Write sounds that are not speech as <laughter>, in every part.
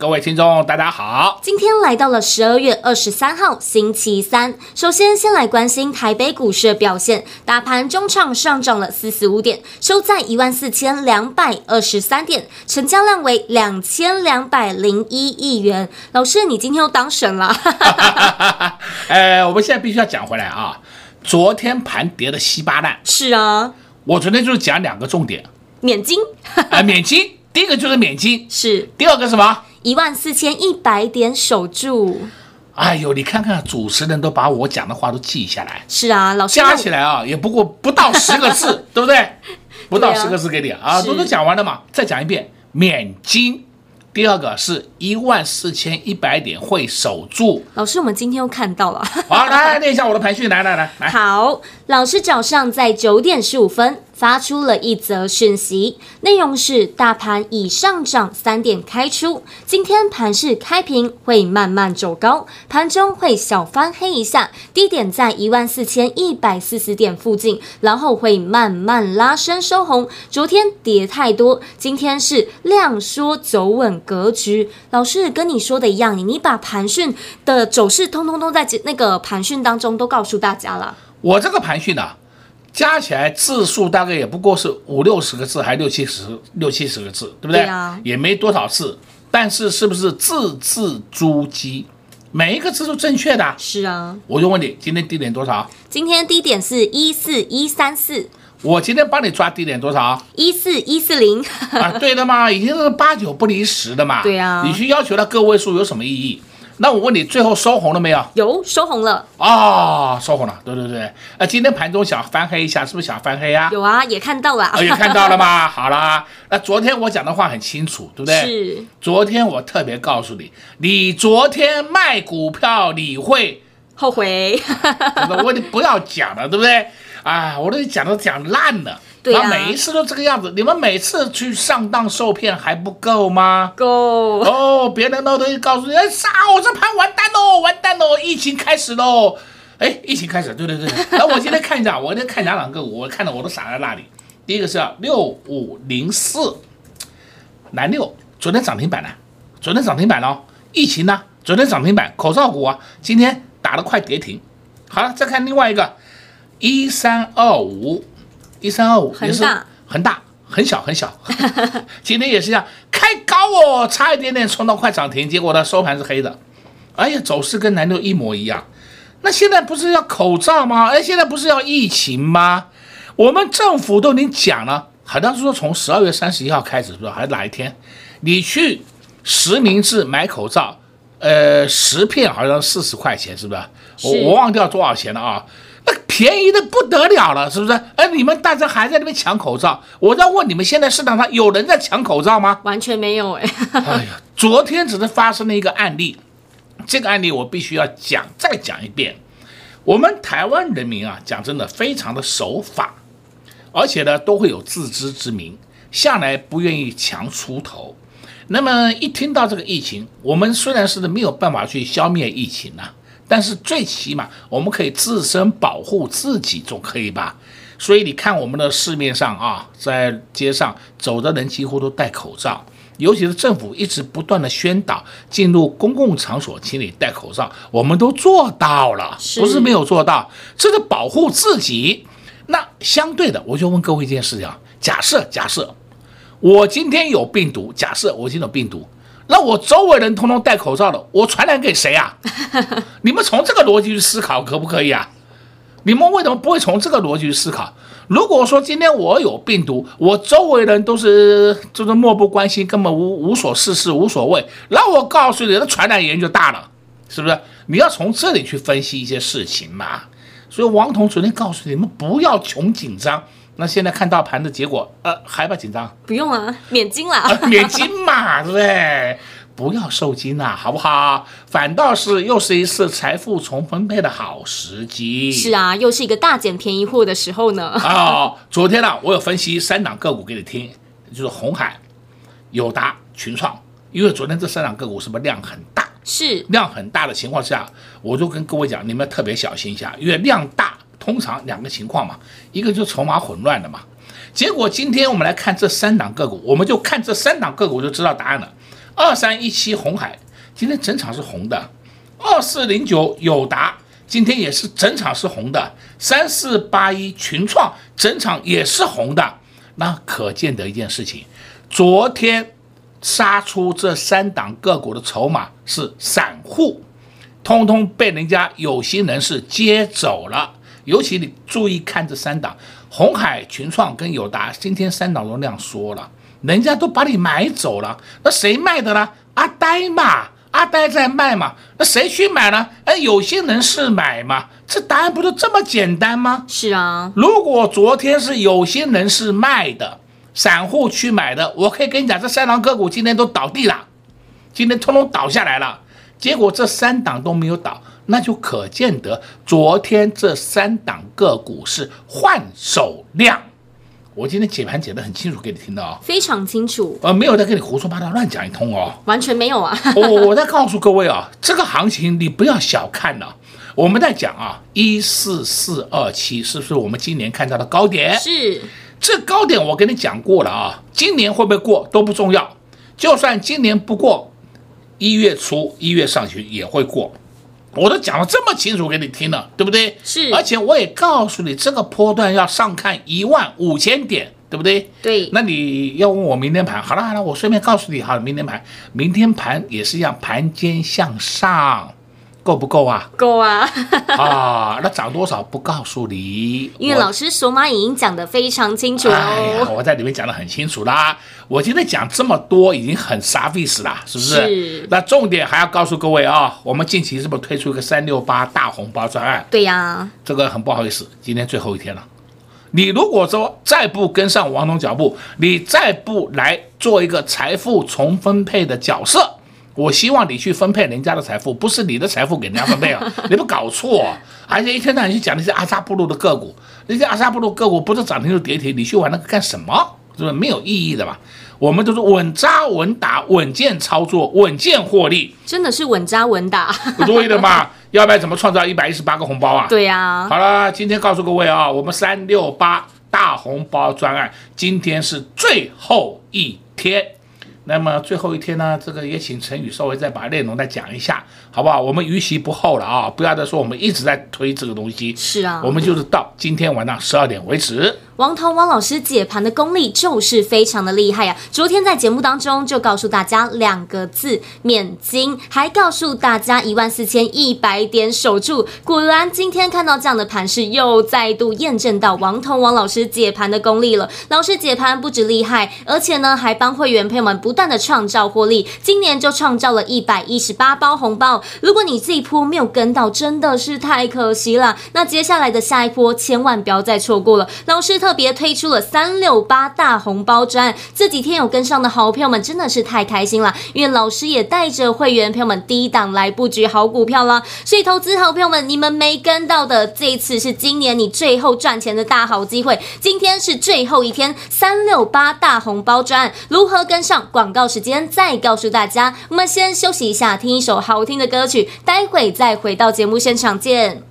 各位听众，大家好！今天来到了十二月二十三号星期三。首先，先来关心台北股市的表现。大盘中场上涨了四十五点，收在一万四千两百二十三点，成交量为两千两百零一亿元。老师，你今天又当神了？<laughs> 呃，我们现在必须要讲回来啊！昨天盘跌的稀巴烂。是啊，我昨天就是讲两个重点：免金。啊，免金。第一个就是免金，<laughs> 是。第二个什么？一万四千一百点守住，哎呦，你看看主持人都把我讲的话都记下来。是啊，老师加起来啊，也不过不到十个字，<laughs> 对不对？不到十个字给你啊，啊都都讲完了嘛。再讲一遍，免金。第二个是一万四千一百点会守住。老师，我们今天又看到了。好，来来念一下我的排序，来来来来。好，老师早上在九点十五分。发出了一则讯息，内容是大盘已上涨三点开出，今天盘势开平会慢慢走高，盘中会小翻黑一下，低点在一万四千一百四十点附近，然后会慢慢拉升收红。昨天跌太多，今天是量缩走稳格局。老师跟你说的一样，你把盘讯的走势通通都在那个盘讯当中都告诉大家了。我这个盘讯呢、加起来字数大概也不过是五六十个字，还六七十六七十个字，对不对？对啊，也没多少字，但是是不是字字珠玑，每一个字都正确的？是啊。我就问你，今天低点多少？今天低点是一四一三四。我今天帮你抓低点多少？一四一四零。啊，对的嘛，已经是八九不离十的嘛。对啊。你去要求它个位数有什么意义？那我问你，最后收红了没有？有收红了啊、哦，收红了。对对对，呃，今天盘中想翻黑一下，是不是想翻黑啊？有啊，也看到了。哦、也看到了吗？<laughs> 好啦，那昨天我讲的话很清楚，对不对？是。昨天我特别告诉你，你昨天卖股票你会后悔。<laughs> 我你不要讲了，对不对？啊，我都讲都讲烂了。那每一次都这个样子，你们每次去上当受骗还不够吗？够哦，别人都都告诉你，哎，杀我这盘完蛋喽，完蛋喽，疫情开始喽，哎，疫情开始，对对对。<laughs> 那我今天看一下，我今天看两两个，我看到我都傻在那里。第一个是六五零四，南六，昨天涨停板了，昨天涨停板了，疫情呢？昨天涨停板，口罩股啊，今天打得快跌停。好了，再看另外一个，一三二五。一三二五也是很大很小很小，<laughs> 今天也是一样开高哦，差一点点冲到快涨停，结果呢收盘是黑的，哎呀，走势跟南六一模一样。那现在不是要口罩吗？哎，现在不是要疫情吗？我们政府都已经讲了，好像是说从十二月三十一号开始，是不是还是哪一天？你去实名制买口罩，呃，十片好像四十块钱，是不是？我我忘掉多少钱了啊？便宜的不得了了，是不是？哎，你们大家还在那边抢口罩，我在问你们，现在市场上有人在抢口罩吗？完全没有哎。哎呀，昨天只是发生了一个案例，这个案例我必须要讲，再讲一遍。我们台湾人民啊，讲真的非常的守法，而且呢都会有自知之明，向来不愿意强出头。那么一听到这个疫情，我们虽然是没有办法去消灭疫情呐、啊。但是最起码我们可以自身保护自己，总可以吧？所以你看我们的市面上啊，在街上走的人几乎都戴口罩，尤其是政府一直不断的宣导，进入公共场所请你戴口罩，我们都做到了，不是没有做到，这个保护自己。那相对的，我就问各位一件事情啊，假设假设我今天有病毒，假设我今天有病毒。那我周围人通通戴口罩了，我传染给谁啊？<laughs> 你们从这个逻辑去思考，可不可以啊？你们为什么不会从这个逻辑去思考？如果说今天我有病毒，我周围人都是就是漠不关心，根本无无所事事，无所谓，那我告诉你，那传染源就大了，是不是？你要从这里去分析一些事情嘛。所以王彤昨天告诉你们不要穷紧张。那现在看到盘的结果，呃，还不紧张？不用啊，免惊啦，呃，免惊嘛，对不对？不要受惊呐，好不好？反倒是又是一次财富重分配的好时机。是啊，又是一个大捡便宜货的时候呢。哦，昨天呢，我有分析三档个股给你听，就是红海、友达、群创。因为昨天这三档个股是不是量很大？是量很大的情况下，我就跟各位讲，你们特别小心一下，因为量大。通常两个情况嘛，一个就是筹码混乱的嘛。结果今天我们来看这三档个股，我们就看这三档个股就知道答案了。二三一七红海今天整场是红的，二四零九友达今天也是整场是红的，三四八一群创整场也是红的。那可见的一件事情，昨天杀出这三档个股的筹码是散户，通通被人家有心人士接走了。尤其你注意看这三档，红海、群创跟友达，今天三档都那样说了，人家都把你买走了，那谁卖的呢？阿呆嘛，阿呆在卖嘛，那谁去买呢？哎，有些人是买嘛，这答案不就这么简单吗？是啊，如果昨天是有些人是卖的，散户去买的，我可以跟你讲，这三档个股今天都倒地了，今天通通倒下来了，结果这三档都没有倒。那就可见得昨天这三档个股是换手量，我今天解盘解得很清楚，给你听的哦，非常清楚，呃，没有在跟你胡说八道乱讲一通哦，完全没有啊，我我在告诉各位啊，这个行情你不要小看了，我们在讲啊，一四四二七是不是我们今年看到的高点？是，这高点我跟你讲过了啊，今年会不会过都不重要，就算今年不过，一月初一月上旬也会过。我都讲了这么清楚给你听了，对不对？是，而且我也告诉你，这个波段要上看一万五千点，对不对？对。那你要问我明天盘，好了好了，我顺便告诉你好了，明天盘，明天盘也是一样，盘间向上。够不够啊？够啊！<laughs> 啊，那涨多少不告诉你，因为老师手马已经讲得非常清楚哦。哎呀，我在里面讲得很清楚啦。我今天讲这么多，已经很 service 了，是不是？是。那重点还要告诉各位啊，我们近期是不是推出一个三六八大红包专案？对呀。这个很不好意思，今天最后一天了。你如果说再不跟上王总脚步，你再不来做一个财富重分配的角色。我希望你去分配人家的财富，不是你的财富给人家分配啊！<laughs> 你不搞错啊，而且一天到晚去讲那些阿萨布鲁的个股，那些阿萨布鲁个股不是涨停就跌停，你去玩那个干什么？是不是没有意义的嘛？我们都是稳扎稳打、稳健操作、稳健获利，真的是稳扎稳打，不对的嘛？要不然怎么创造一百一十八个红包啊？对呀、啊。好了，今天告诉各位啊，我们三六八大红包专案，今天是最后一天。那么最后一天呢，这个也请陈宇稍微再把内容再讲一下，好不好？我们逾期不候了啊，不要再说我们一直在推这个东西。是啊，我们就是到今天晚上十二点为止。王彤王老师解盘的功力就是非常的厉害呀、啊！昨天在节目当中就告诉大家两个字免金，还告诉大家一万四千一百点守住。果然今天看到这样的盘势，又再度验证到王彤王老师解盘的功力了。老师解盘不止厉害，而且呢还帮会员朋友们不断的创造获利。今年就创造了一百一十八包红包。如果你这一波没有跟到，真的是太可惜了。那接下来的下一波千万不要再错过了。老师特。特别推出了三六八大红包专，这几天有跟上的好朋友们真的是太开心了，因为老师也带着会员朋友们低档来布局好股票了。所以投资好朋友们，你们没跟到的，这一次是今年你最后赚钱的大好机会。今天是最后一天，三六八大红包专如何跟上？广告时间再告诉大家，我们先休息一下，听一首好听的歌曲，待会再回到节目现场见。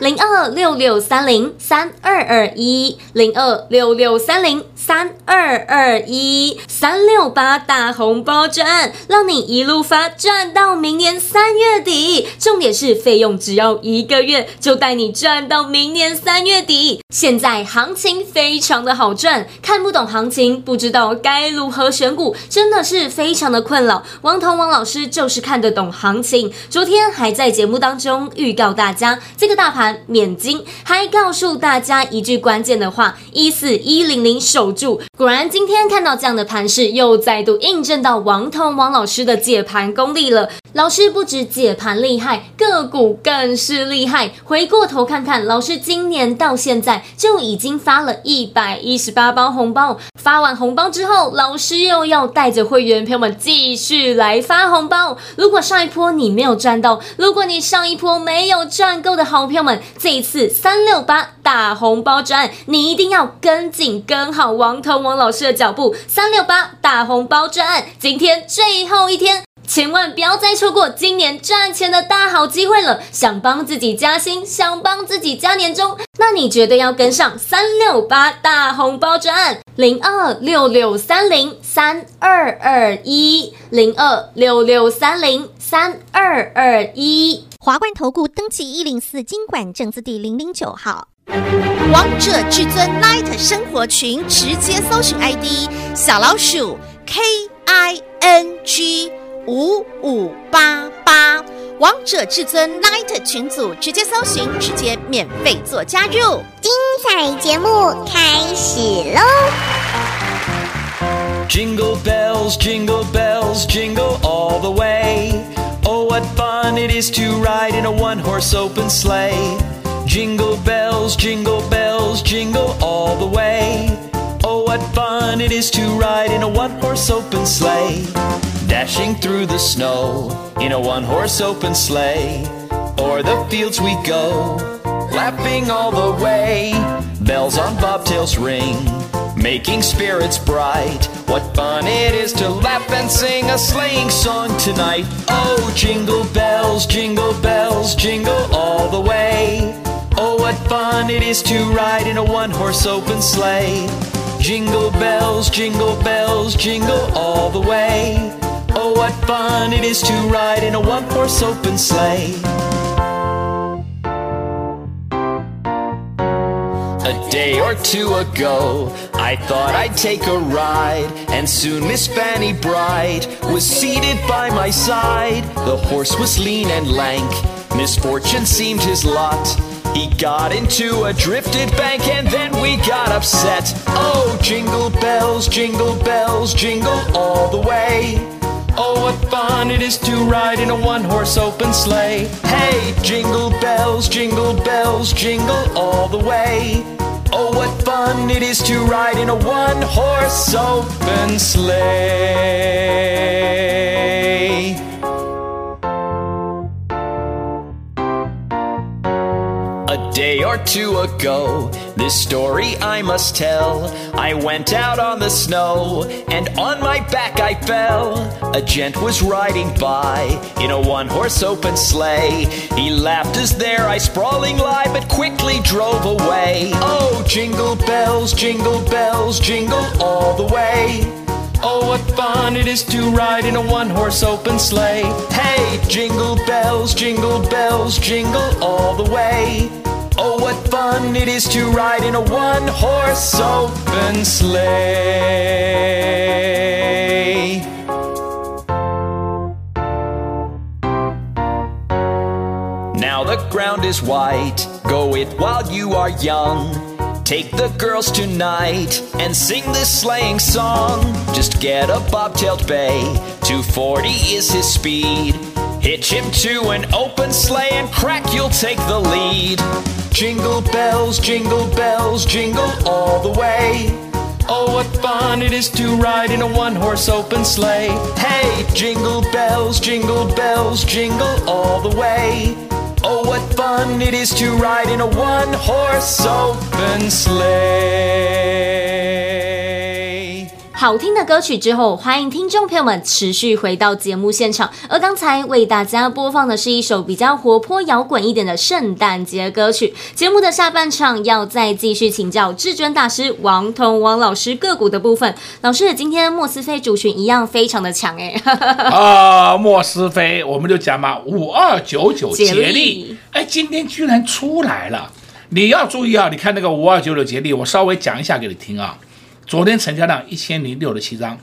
零二六六三零三二二一，零二六六三零三二二一，三六八大红包赚，让你一路发赚到明年三月底。重点是费用只要一个月，就带你赚到明年三月底。现在行情非常的好赚，看不懂行情，不知道该如何选股，真的是非常的困扰。王彤王老师就是看得懂行情，昨天还在节目当中预告大家，这个大盘。免金，还告诉大家一句关键的话：一四一零零守住。果然，今天看到这样的盘势，又再度印证到王彤王老师的解盘功力了。老师不止解盘厉害，个股更是厉害。回过头看看，老师今年到现在就已经发了一百一十八包红包。发完红包之后，老师又要带着会员朋友们继续来发红包。如果上一波你没有赚到，如果你上一波没有赚够的好朋友们，这一次三六八大红包专案，你一定要跟紧跟好王腾王老师的脚步。三六八大红包专案，今天最后一天。千万不要再错过今年赚钱的大好机会了！想帮自己加薪，想帮自己加年终，那你绝对要跟上三六八大红包专案零二六六三零三二二一零二六六三零三二二一华冠投顾登记一零四金管证字第零零九号，王者至尊 Light 生活群直接搜寻 ID 小老鼠 K I N G。五五八八，王者至尊 Light 群组，直接搜寻，直接免费做加入。精彩节目开始喽！Jingle bells, jingle bells, jingle all the way. Oh, what fun it is to ride in a one-horse open sleigh. Jingle bells, jingle bells, jingle all the way. Oh, what fun it is to ride in a one-horse open sleigh. Dashing through the snow in a one horse open sleigh. O'er the fields we go, laughing all the way. Bells on bobtails ring, making spirits bright. What fun it is to laugh and sing a sleighing song tonight. Oh, jingle bells, jingle bells, jingle all the way. What fun it is to ride in a one horse open sleigh. Jingle bells, jingle bells, jingle all the way. Oh, what fun it is to ride in a one-horse open sleigh. A day or two ago, I thought I'd take a ride, and soon Miss Fanny Bright was seated by my side. The horse was lean and lank, misfortune seemed his lot. He got into a drifted bank and then we got upset. Oh, jingle bells, jingle bells, jingle all the way. Oh, what fun it is to ride in a one horse open sleigh. Hey, jingle bells, jingle bells, jingle all the way. Oh, what fun it is to ride in a one horse open sleigh. Day or two ago, this story I must tell. I went out on the snow, and on my back I fell. A gent was riding by in a one horse open sleigh. He laughed as there I sprawling lie, but quickly drove away. Oh, jingle bells, jingle bells, jingle all the way. Oh, what fun it is to ride in a one horse open sleigh. Hey, jingle bells, jingle bells, jingle all the way. Oh, what fun it is to ride in a one horse open sleigh. Now the ground is white, go it while you are young. Take the girls tonight and sing this sleighing song. Just get a bobtailed bay, 240 is his speed. Hitch him to an open sleigh and crack, you'll take the lead. Jingle bells, jingle bells, jingle all the way. Oh, what fun it is to ride in a one horse open sleigh. Hey, jingle bells, jingle bells, jingle all the way. Oh, what fun it is to ride in a one horse open sleigh. 好听的歌曲之后，欢迎听众朋友们持续回到节目现场。而刚才为大家播放的是一首比较活泼摇滚一点的圣诞节歌曲。节目的下半场要再继续请教至尊大师王彤王老师个股的部分。老师，今天莫斯菲族群一样非常的强哎。啊，莫斯菲，<laughs> 我们就讲嘛，五二九九捷力，哎，今天居然出来了。你要注意啊，你看那个五二九九捷力，我稍微讲一下给你听啊。昨天成交量一千零六十七张，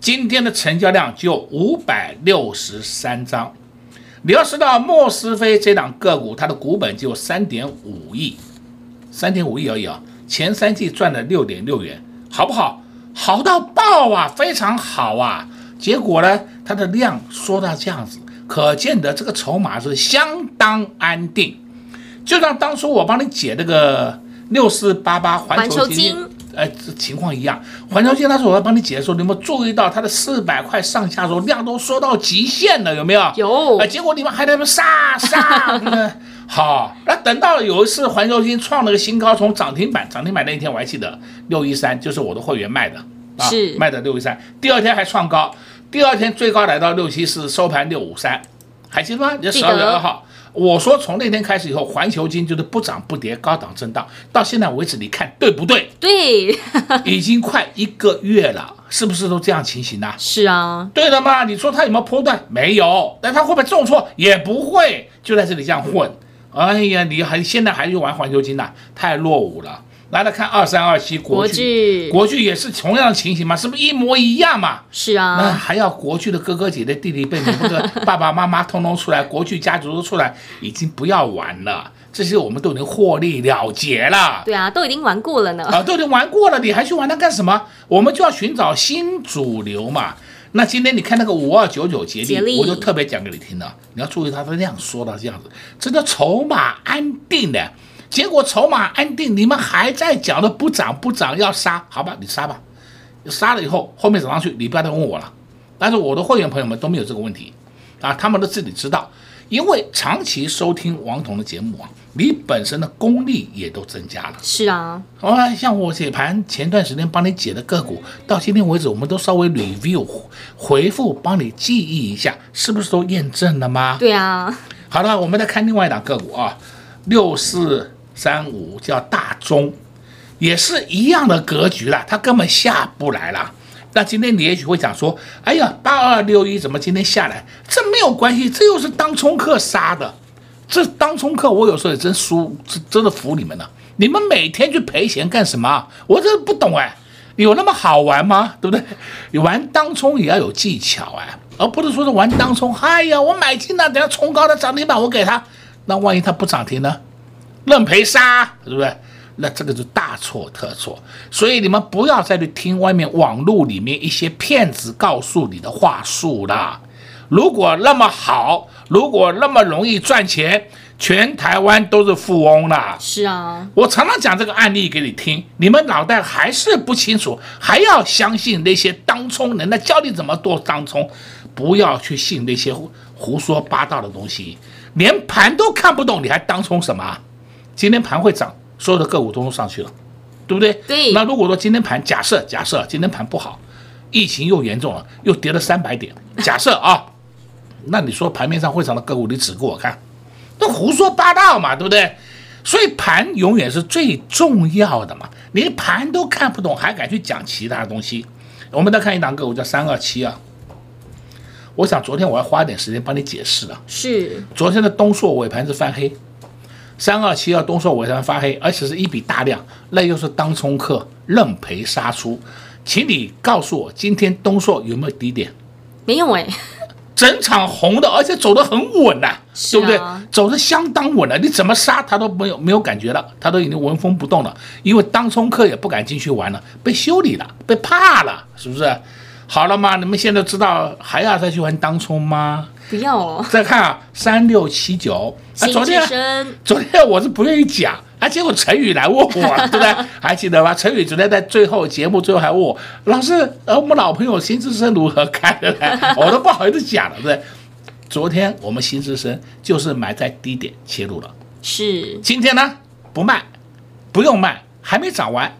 今天的成交量就五百六十三张。你要知道，莫斯菲这档个股，它的股本就三点五亿，三点五亿而已啊。前三季赚了六点六元，好不好？好到爆啊，非常好啊。结果呢，它的量缩到这样子，可见得这个筹码是相当安定。就像当初我帮你解那个六四八八环球金，呃，情况一样。环球金那时候我要帮你解的时候，你有没有注意到它的四百块上下的时候量都缩到极限了？有没有？有。呃，结果你们还在那边杀杀。好，那等到有一次环球金创了个新高，从涨停板涨停板那一天我还记得六一三，就是我的会员卖的啊，是卖的六一三。第二天还创高，第二天最高来到六七四，收盘六五三，还记得吗？你十二月二号。我说从那天开始以后，环球金就是不涨不跌，高档震荡，到现在为止，你看对不对？对，<laughs> 已经快一个月了，是不是都这样情形呢、啊？是啊，对的嘛。你说它有没有波段？没有，那它会不会重挫？也不会，就在这里这样混。哎呀，你还现在还去玩环球金呐、啊？太落伍了。来来看二三二七国剧，国剧也是同样的情形嘛，是不是一模一样嘛？是啊，那还要国剧的哥哥姐姐、弟弟妹妹、或者 <laughs> 爸爸妈妈通通出来，国剧家族都出来，已经不要玩了，这些我们都已经获利了结了。对啊，都已经玩过了呢。啊，都已经玩过了，你还去玩它干什么？我们就要寻找新主流嘛。那今天你看那个五二九九捷力，我就特别讲给你听了，你要注意它的量缩到这样子，这叫筹码安定的。结果筹码安定，你们还在讲的不涨不涨要杀，好吧，你杀吧，杀了以后后面涨上去，你不要再问我了。但是我的会员朋友们都没有这个问题啊，他们都自己知道，因为长期收听王彤的节目啊，你本身的功力也都增加了。是啊，啊，像我解盘前段时间帮你解的个股，到今天为止我们都稍微 review 回复，帮你记忆一下，是不是都验证了吗？对啊。好了，我们再看另外一档个股啊，六四。三五叫大中，也是一样的格局了，它根本下不来了。那今天你也许会讲说，哎呀，八二六一怎么今天下来？这没有关系，这又是当冲客杀的。这当冲客，我有时候也真输，真真的服你们了。你们每天去赔钱干什么？我真的不懂哎，有那么好玩吗？对不对？你玩当冲也要有技巧哎，而不是说是玩当冲。哎呀，我买进了，等下冲高的涨停板我给他，那万一他不涨停呢？认赔杀，是不是？那这个就大错特错。所以你们不要再去听外面网络里面一些骗子告诉你的话术了。如果那么好，如果那么容易赚钱，全台湾都是富翁了。是啊，我常常讲这个案例给你听，你们脑袋还是不清楚，还要相信那些当冲人，那教你怎么做当冲，不要去信那些胡说八道的东西，连盘都看不懂，你还当冲什么？今天盘会涨，所有的个股都上去了，对不对？对。那如果说今天盘假设假设今天盘不好，疫情又严重了，又跌了三百点，假设啊，<laughs> 那你说盘面上会涨的个股，你指给我看，都胡说八道嘛，对不对？所以盘永远是最重要的嘛，连盘都看不懂，还敢去讲其他东西？我们再看一档个股叫三二七啊，我想昨天我要花一点时间帮你解释了。是。昨天的东硕尾盘是翻黑。三二七二东硕尾盘发黑，而且是一笔大量，那又是当冲客认赔杀出，请你告诉我，今天东硕有没有低点？没有哎，整场红的，而且走得很稳呐、啊，对不对？走得相当稳了，你怎么杀它都没有没有感觉了，它都已经纹风不动了，因为当冲客也不敢进去玩了，被修理了，被怕了，是不是？好了吗？你们现在知道还要再去玩当冲吗？不要了！再看啊，三六七九啊，昨天昨天我是不愿意讲啊，结果陈宇来问我，对不对？<laughs> 还记得吗？陈宇昨天在最后节目最后还问我，老师，呃，我们老朋友新之声如何看的呢？我都不好意思讲了，对不对？昨天我们新之声就是买在低点切入了，是。今天呢，不卖，不用卖，还没涨完，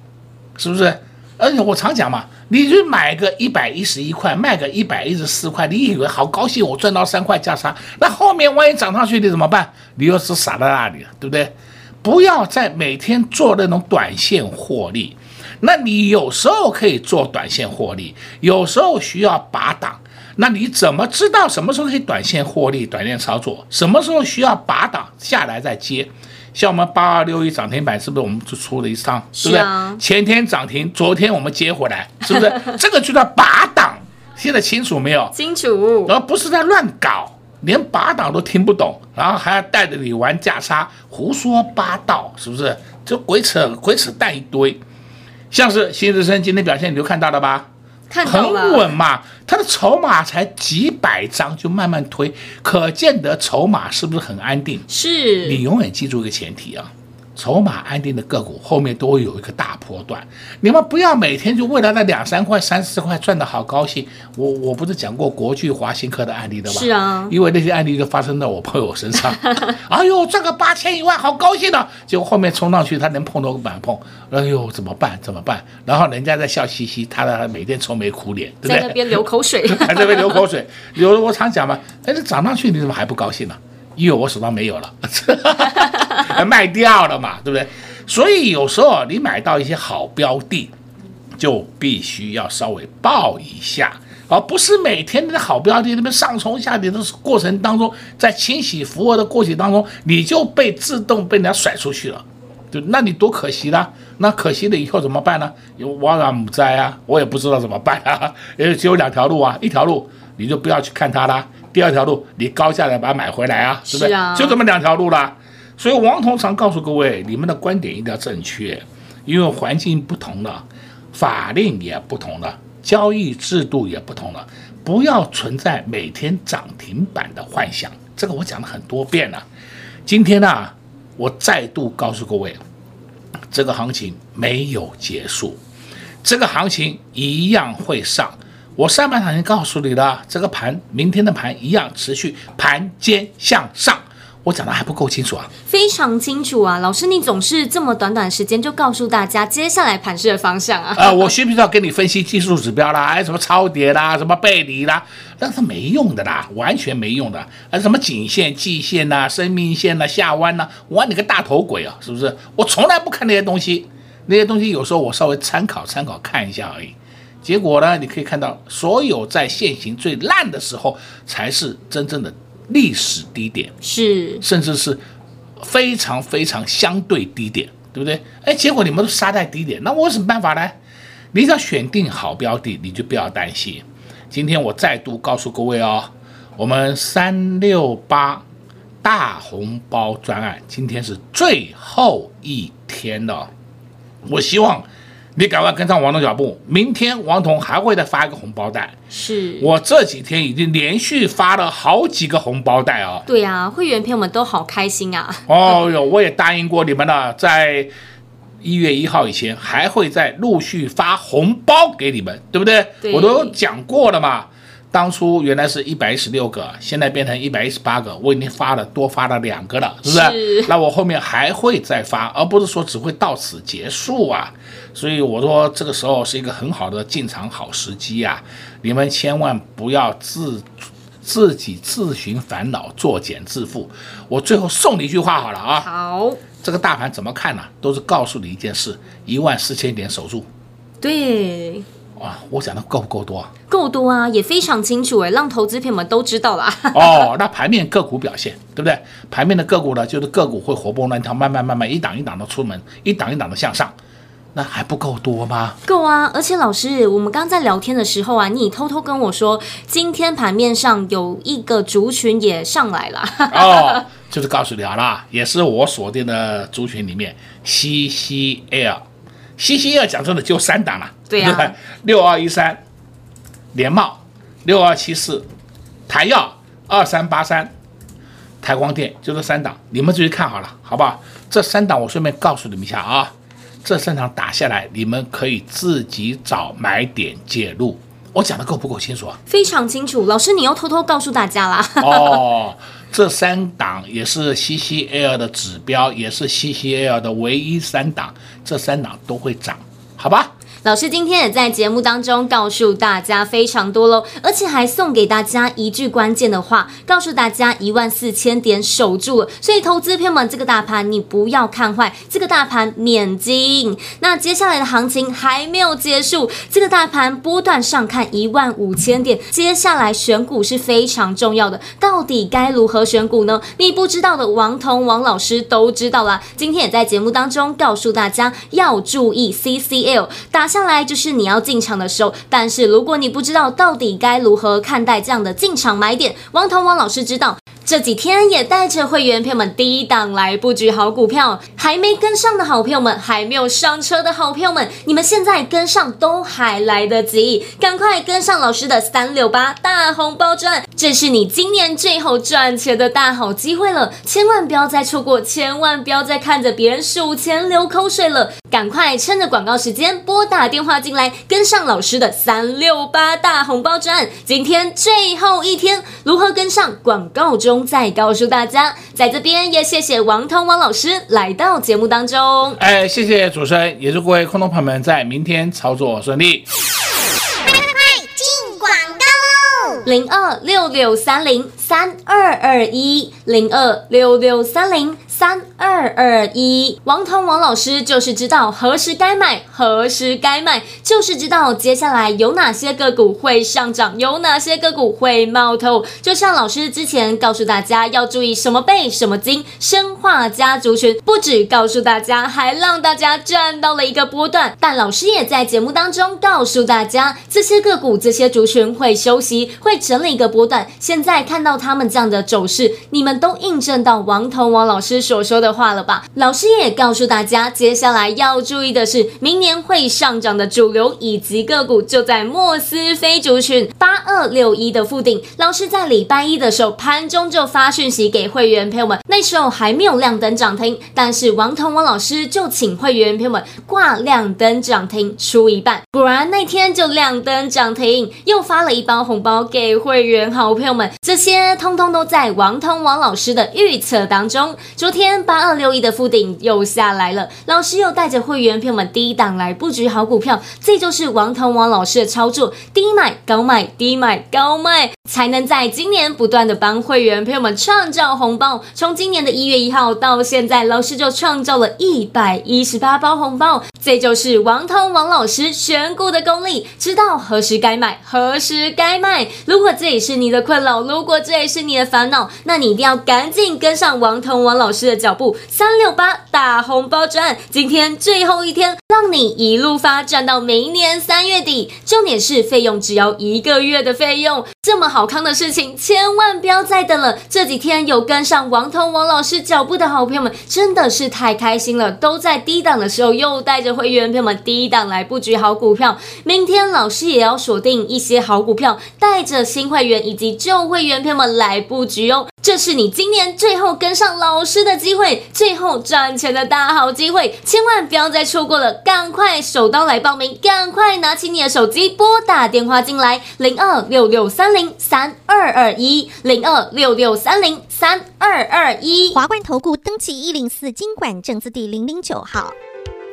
是不是？而且我常讲嘛。你去买个一百一十一块，卖个一百一十四块，你以为好高兴？我赚到三块价差，那后面万一涨上去，你怎么办？你又是傻在那里了，对不对？不要再每天做那种短线获利。那你有时候可以做短线获利，有时候需要拔档。那你怎么知道什么时候可以短线获利、短线操作？什么时候需要拔档下来再接？像我们八二六一涨停板，是不是我们就出了一趟？是不是？前天涨停，昨天我们接回来，是不是？<laughs> 这个就叫拔档。现在清楚没有？清楚。而不是在乱搞，连拔档都听不懂，然后还要带着你玩价差，胡说八道，是不是？就鬼扯鬼扯淡一堆。像是新日升今天表现，你就看到了吧？看很，稳嘛，它的筹码才几百张就慢慢推，可见得筹码是不是很安定？是你永远记住一个前提啊。筹码安定的个股后面都会有一个大波段，你们不要每天就为了那两三块、三四块赚的好高兴。我我不是讲过国巨、华新科的案例的吗？是啊，因为那些案例就发生在我朋友身上。哎呦，赚个八千一万，好高兴的、啊。结果后面冲上去，他能碰都不敢碰。哎呦，怎么办？怎么办？然后人家在笑嘻嘻，他的每天愁眉苦脸，对不对？在那边流口水，还 <laughs> 在那边流口水。有我常讲嘛，哎，这涨上去你怎么还不高兴呢、啊？因为我手上没有了，<laughs> 卖掉了嘛，对不对？所以有时候你买到一些好标的，就必须要稍微抱一下，而不是每天的好标的那边上冲下跌的过程当中，在清洗浮额的过程当中，你就被自动被人家甩出去了，就那你多可惜啦！那可惜了以后怎么办呢？有挖然母灾啊，我也不知道怎么办啊，也只有两条路啊，一条路你就不要去看它啦。第二条路，你高价来把它买回来啊，是不是？啊、就这么两条路啦。所以王同常告诉各位，你们的观点一定要正确，因为环境不同了，法令也不同了，交易制度也不同了，不要存在每天涨停板的幻想。这个我讲了很多遍了。今天呢、啊，我再度告诉各位，这个行情没有结束，这个行情一样会上。我上半场已经告诉你了，这个盘明天的盘一样持续盘间向上。我讲的还不够清楚啊？非常清楚啊，老师，你总是这么短短时间就告诉大家接下来盘势的方向啊？啊、呃，我需不需要跟你分析技术指标啦？哎，什么超跌啦，什么背离啦？那是没用的啦，完全没用的。啊，什么颈线、季线呐、生命线呐、下弯呐，玩你个大头鬼啊！是不是？我从来不看那些东西，那些东西有时候我稍微参考参考看一下而已。结果呢，你可以看到，所有在现行最烂的时候，才是真正的历史低点，是，甚至是非常非常相对低点，对不对？哎，结果你们都杀在低点，那我有什么办法呢？你只要选定好标的，你就不要担心。今天我再度告诉各位哦，我们三六八大红包专案，今天是最后一天了，我希望。你赶快跟上王彤脚步，明天王彤还会再发一个红包袋。是我这几天已经连续发了好几个红包袋啊。对啊，会员朋友们都好开心啊。哦哟，我也答应过你们了，在一月一号以前还会再陆续发红包给你们，对不对？对。我都讲过了嘛。当初原来是一百一十六个，现在变成一百一十八个，我已经发了多发了两个了，是不是？是。那我后面还会再发，而不是说只会到此结束啊。所以我说这个时候是一个很好的进场好时机啊！你们千万不要自自己自寻烦恼，作茧自缚。我最后送你一句话好了啊！好，这个大盘怎么看呢？都是告诉你一件事：一万四千点守住。对。哇，我讲的够不够多啊？够多啊，也非常清楚诶，让投资朋友们都知道啦。哦，<laughs> 那盘面个股表现对不对？盘面的个股呢，就是个股会活蹦乱跳，慢慢慢慢一档一档的出门，一档一档的向上。那还不够多吗？够啊！而且老师，我们刚在聊天的时候啊，你偷偷跟我说，今天盘面上有一个族群也上来了。哦，就是告诉你好了，也是我锁定的族群里面，CCL，CCL 讲真的就三档了。对啊，六二一三，联茂，六二七四，台药，二三八三，台光电，就这三档，你们自己看好了，好不好？这三档我顺便告诉你们一下啊。这三档打下来，你们可以自己找买点介入。我讲的够不够清楚啊？非常清楚，老师你又偷偷告诉大家啦。哦，这三档也是 CCL 的指标，也是 CCL 的唯一三档，这三档都会涨，好吧？老师今天也在节目当中告诉大家非常多喽，而且还送给大家一句关键的话，告诉大家一万四千点守住了。所以投资朋友们，这个大盘你不要看坏，这个大盘免惊。那接下来的行情还没有结束，这个大盘波段上看一万五千点，接下来选股是非常重要的，到底该如何选股呢？你不知道的，王彤王老师都知道了。今天也在节目当中告诉大家要注意 CCL 大。接下来就是你要进场的时候，但是如果你不知道到底该如何看待这样的进场买点，王彤王老师知道。这几天也带着会员朋友们低档来布局好股票，还没跟上的好朋友们，还没有上车的好朋友们，你们现在跟上都还来得及，赶快跟上老师的三六八大红包赚，这是你今年最后赚钱的大好机会了，千万不要再错过，千万不要再看着别人数钱流口水了，赶快趁着广告时间拨打电话进来，跟上老师的三六八大红包赚，今天最后一天，如何跟上？广告中。再告诉大家，在这边也谢谢王涛王老师来到节目当中。哎，谢谢主持人，也祝各位空头朋友们在明天操作顺利。快快快进广告喽！零二六六三零三二二一零二六六三零。三二二一，王彤王老师就是知道何时该买，何时该卖，就是知道接下来有哪些个股会上涨，有哪些个股会冒头。就像老师之前告诉大家要注意什么贝什么金，生化家族群，不止告诉大家，还让大家赚到了一个波段。但老师也在节目当中告诉大家，这些个股这些族群会休息，会整理一个波段。现在看到他们这样的走势，你们都印证到王彤王老师所说的话了吧？老师也告诉大家，接下来要注意的是，明年会上涨的主流以及个股就在莫斯菲族群八二六一的附近。老师在礼拜一的时候盘中就发讯息给会员朋友们，那时候还没有亮灯涨停，但是王彤王老师就请会员朋友们挂亮灯涨停出一半，果然那天就亮灯涨停，又发了一包红包给会员好朋友们，这些通通都在王彤王老师的预测当中。昨天八二六一的附顶又下来了，老师又带着会员朋友们低档来布局好股票，这就是王腾王老师的操作，低买高卖，低买高卖，才能在今年不断的帮会员朋友们创造红包。从今年的一月一号到现在，老师就创造了一百一十八包红包，这就是王腾王老师选股的功力，知道何时该买，何时该卖。如果这也是你的困扰，如果这也是你的烦恼，那你一定要赶紧跟上王腾王老师的脚步。三六八大红包赚，今天最后一天，让你一路发赚到明年三月底。重点是费用只要一个月的费用，这么好康的事情，千万不要再等了。这几天有跟上王彤王老师脚步的好朋友们，真的是太开心了，都在低档的时候又带着会员朋友们低档来布局好股票。明天老师也要锁定一些好股票，带着新会员以及旧会员朋友们来布局哦。这是你今年最后跟上老师的机会，最后赚钱的大好机会，千万不要再错过了！赶快手刀来报名，赶快拿起你的手机拨打电话进来，零二六六三零三二二一，零二六六三零三二二一。华冠投顾登记一零四金管证字第零零九号。